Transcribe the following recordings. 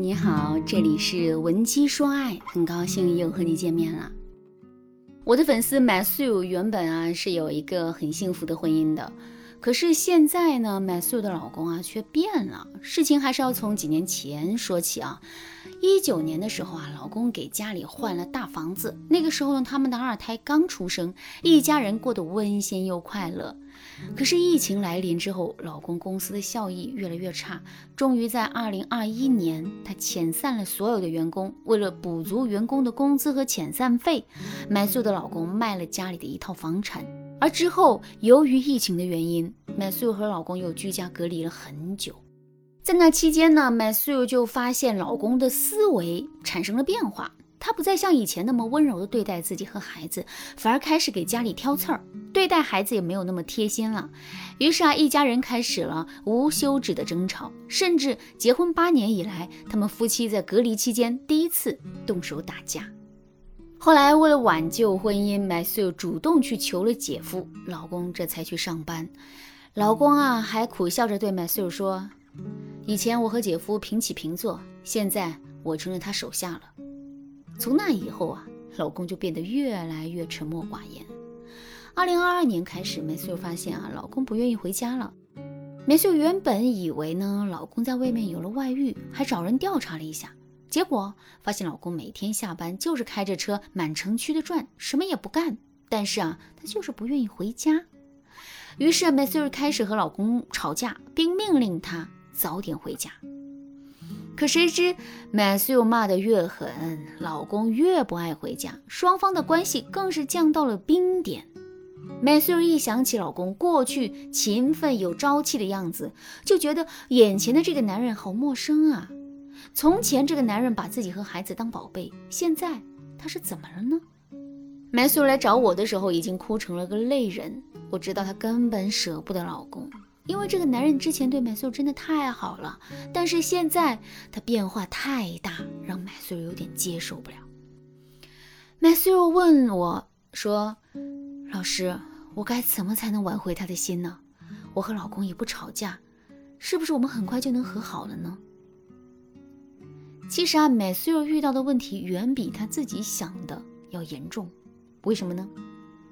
你好，这里是文姬说爱，很高兴又和你见面了。我的粉丝 Matthew 原本啊是有一个很幸福的婚姻的。可是现在呢买素的老公啊却变了。事情还是要从几年前说起啊。一九年的时候啊，老公给家里换了大房子。那个时候呢，他们的二胎刚出生，一家人过得温馨又快乐。可是疫情来临之后，老公公司的效益越来越差。终于在二零二一年，他遣散了所有的员工。为了补足员工的工资和遣散费买素的老公卖了家里的一套房产。而之后，由于疫情的原因，Matthew 和老公又居家隔离了很久。在那期间呢，Matthew 就发现老公的思维产生了变化，他不再像以前那么温柔的对待自己和孩子，反而开始给家里挑刺儿，对待孩子也没有那么贴心了。于是啊，一家人开始了无休止的争吵，甚至结婚八年以来，他们夫妻在隔离期间第一次动手打架。后来，为了挽救婚姻麦穗主动去求了姐夫，老公这才去上班。老公啊，还苦笑着对麦穗说：“以前我和姐夫平起平坐，现在我成了他手下了。”从那以后啊，老公就变得越来越沉默寡言。二零二二年开始，Matthew 发现啊，老公不愿意回家了。梅秀原本以为呢，老公在外面有了外遇，还找人调查了一下。结果发现，老公每天下班就是开着车满城区的转，什么也不干。但是啊，他就是不愿意回家。于是 Matthew 开始和老公吵架，并命令他早点回家。可谁知 Matthew 骂得越狠，老公越不爱回家，双方的关系更是降到了冰点。Matthew 一想起老公过去勤奋有朝气的样子，就觉得眼前的这个男人好陌生啊。从前这个男人把自己和孩子当宝贝，现在他是怎么了呢？Matthew 来找我的时候已经哭成了个泪人，我知道他根本舍不得老公，因为这个男人之前对 Matthew 真的太好了，但是现在他变化太大，让 Matthew 有点接受不了。Matthew 问我说：“老师，我该怎么才能挽回他的心呢？我和老公也不吵架，是不是我们很快就能和好了呢？”其实啊，Matthew 遇到的问题远比他自己想的要严重。为什么呢？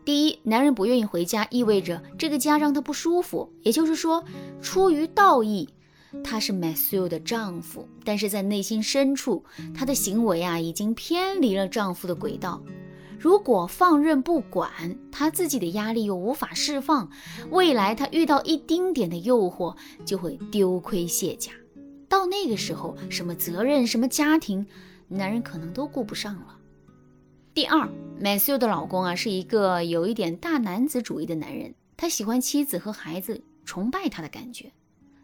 第一，男人不愿意回家，意味着这个家让他不舒服。也就是说，出于道义，他是 Matthew 的丈夫，但是在内心深处，他的行为啊已经偏离了丈夫的轨道。如果放任不管，他自己的压力又无法释放，未来他遇到一丁点的诱惑，就会丢盔卸甲。到那个时候，什么责任、什么家庭，男人可能都顾不上了。第二，Matthew 的老公啊，是一个有一点大男子主义的男人，他喜欢妻子和孩子崇拜他的感觉。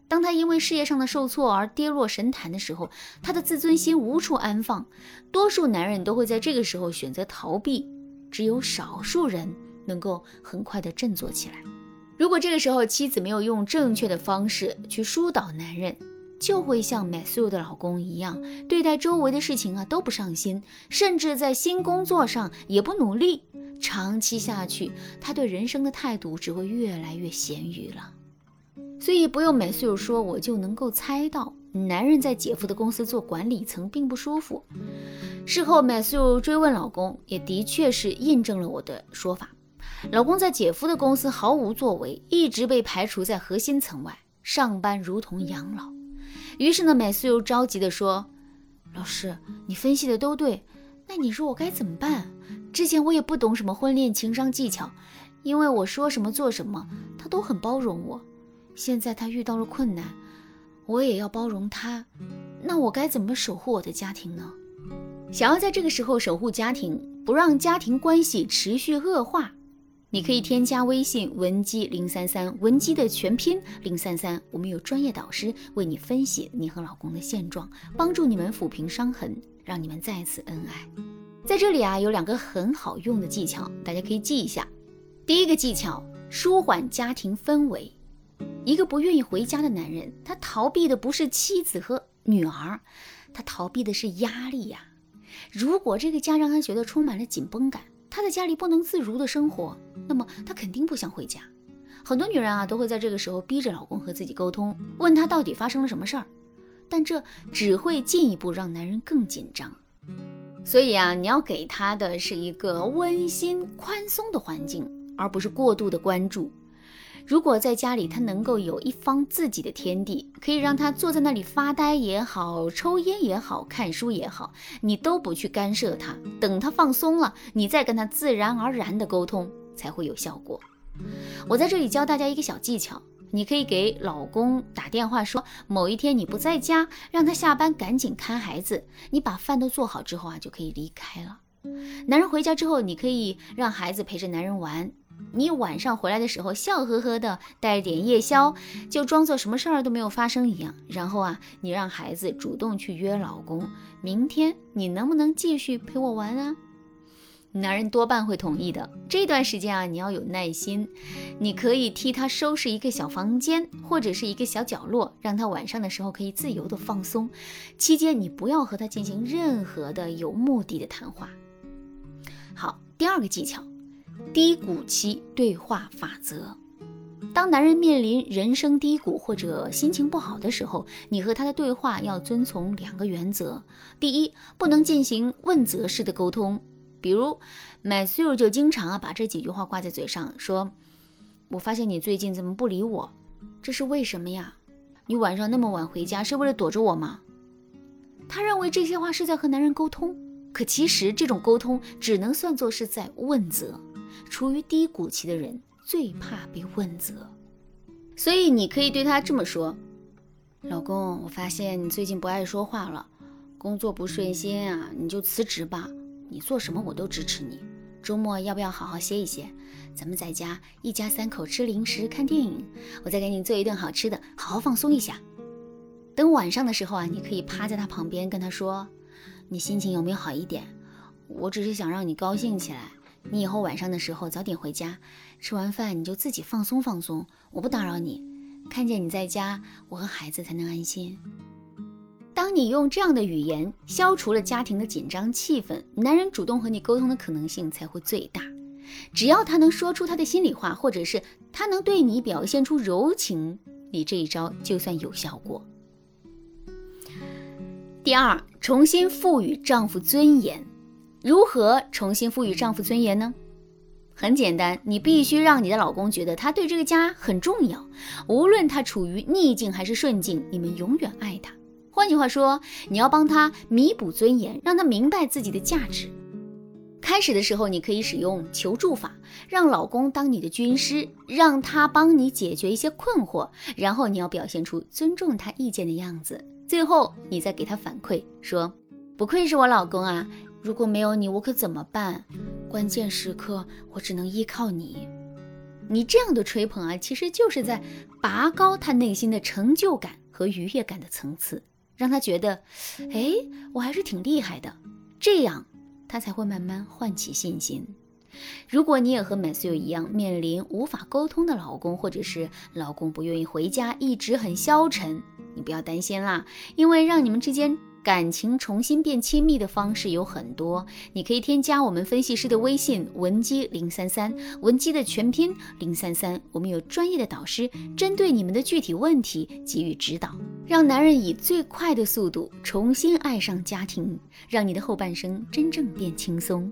当他因为事业上的受挫而跌落神坛的时候，他的自尊心无处安放。多数男人都会在这个时候选择逃避，只有少数人能够很快的振作起来。如果这个时候妻子没有用正确的方式去疏导男人，就会像 Matthew 的老公一样，对待周围的事情啊都不上心，甚至在新工作上也不努力。长期下去，他对人生的态度只会越来越咸鱼了。所以不用 Matthew 说，我就能够猜到，男人在姐夫的公司做管理层并不舒服。事后 Matthew 追问老公，也的确是印证了我的说法。老公在姐夫的公司毫无作为，一直被排除在核心层外，上班如同养老。于是呢，美素又着急地说：“老师，你分析的都对，那你说我该怎么办？之前我也不懂什么婚恋情商技巧，因为我说什么做什么，他都很包容我。现在他遇到了困难，我也要包容他。那我该怎么守护我的家庭呢？想要在这个时候守护家庭，不让家庭关系持续恶化。”你可以添加微信文姬零三三，文姬的全拼零三三，我们有专业导师为你分析你和老公的现状，帮助你们抚平伤痕，让你们再次恩爱。在这里啊，有两个很好用的技巧，大家可以记一下。第一个技巧，舒缓家庭氛围。一个不愿意回家的男人，他逃避的不是妻子和女儿，他逃避的是压力呀。如果这个家让他觉得充满了紧绷感。他在家里不能自如的生活，那么他肯定不想回家。很多女人啊，都会在这个时候逼着老公和自己沟通，问他到底发生了什么事儿。但这只会进一步让男人更紧张。所以啊，你要给他的是一个温馨、宽松的环境，而不是过度的关注。如果在家里他能够有一方自己的天地，可以让他坐在那里发呆也好，抽烟也好，看书也好，你都不去干涉他，等他放松了，你再跟他自然而然的沟通才会有效果。我在这里教大家一个小技巧，你可以给老公打电话说，某一天你不在家，让他下班赶紧看孩子，你把饭都做好之后啊，就可以离开了。男人回家之后，你可以让孩子陪着男人玩。你晚上回来的时候，笑呵呵的带着点夜宵，就装作什么事儿都没有发生一样。然后啊，你让孩子主动去约老公，明天你能不能继续陪我玩啊？男人多半会同意的。这段时间啊，你要有耐心，你可以替他收拾一个小房间或者是一个小角落，让他晚上的时候可以自由的放松。期间你不要和他进行任何的有目的的谈话。好，第二个技巧。低谷期对话法则：当男人面临人生低谷或者心情不好的时候，你和他的对话要遵从两个原则。第一，不能进行问责式的沟通，比如 Matthew 就经常啊把这几句话挂在嘴上，说：“我发现你最近怎么不理我？这是为什么呀？你晚上那么晚回家是为了躲着我吗？”他认为这些话是在和男人沟通，可其实这种沟通只能算作是在问责。处于低谷期的人最怕被问责，所以你可以对他这么说：“老公，我发现你最近不爱说话了，工作不顺心啊，你就辞职吧。你做什么我都支持你。周末要不要好好歇一歇？咱们在家一家三口吃零食看电影，我再给你做一顿好吃的，好好放松一下。等晚上的时候啊，你可以趴在他旁边跟他说：你心情有没有好一点？我只是想让你高兴起来。”你以后晚上的时候早点回家，吃完饭你就自己放松放松，我不打扰你。看见你在家，我和孩子才能安心。当你用这样的语言消除了家庭的紧张气氛，男人主动和你沟通的可能性才会最大。只要他能说出他的心里话，或者是他能对你表现出柔情，你这一招就算有效果。第二，重新赋予丈夫尊严。如何重新赋予丈夫尊严呢？很简单，你必须让你的老公觉得他对这个家很重要，无论他处于逆境还是顺境，你们永远爱他。换句话说，你要帮他弥补尊严，让他明白自己的价值。开始的时候，你可以使用求助法，让老公当你的军师，让他帮你解决一些困惑，然后你要表现出尊重他意见的样子，最后你再给他反馈，说不愧是我老公啊。如果没有你，我可怎么办？关键时刻我只能依靠你。你这样的吹捧啊，其实就是在拔高他内心的成就感和愉悦感的层次，让他觉得，哎，我还是挺厉害的。这样他才会慢慢唤起信心。如果你也和 msu 一样面临无法沟通的老公，或者是老公不愿意回家，一直很消沉，你不要担心啦，因为让你们之间。感情重新变亲密的方式有很多，你可以添加我们分析师的微信文姬零三三，文姬的全拼零三三，我们有专业的导师针对你们的具体问题给予指导，让男人以最快的速度重新爱上家庭，让你的后半生真正变轻松。